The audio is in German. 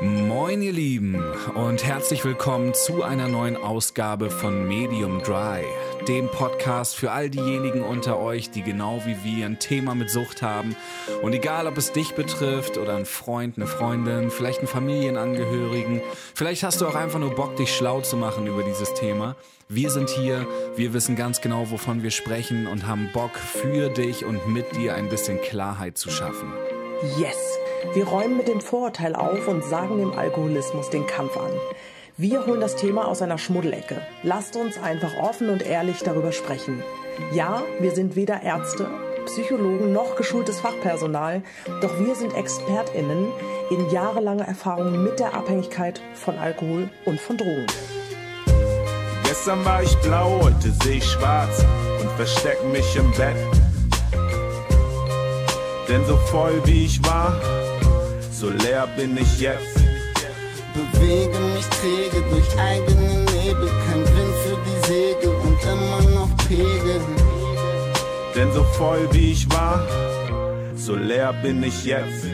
Moin ihr Lieben und herzlich willkommen zu einer neuen Ausgabe von Medium Dry, dem Podcast für all diejenigen unter euch, die genau wie wir ein Thema mit Sucht haben. Und egal, ob es dich betrifft oder ein Freund, eine Freundin, vielleicht einen Familienangehörigen, vielleicht hast du auch einfach nur Bock, dich schlau zu machen über dieses Thema. Wir sind hier, wir wissen ganz genau, wovon wir sprechen und haben Bock für dich und mit dir ein bisschen Klarheit zu schaffen. Yes! Wir räumen mit dem Vorurteil auf und sagen dem Alkoholismus den Kampf an. Wir holen das Thema aus einer Schmuddelecke. Lasst uns einfach offen und ehrlich darüber sprechen. Ja, wir sind weder Ärzte, Psychologen noch geschultes Fachpersonal, doch wir sind ExpertInnen in jahrelanger Erfahrung mit der Abhängigkeit von Alkohol und von Drogen. Gestern war ich blau, heute seh ich schwarz und versteck mich im Bett. Denn so voll wie ich war, so leer bin ich jetzt. Bewege mich träge durch eigene Nebel, kein Wind für die Segel und immer noch Pegel. Denn so voll wie ich war, so leer bin ich jetzt.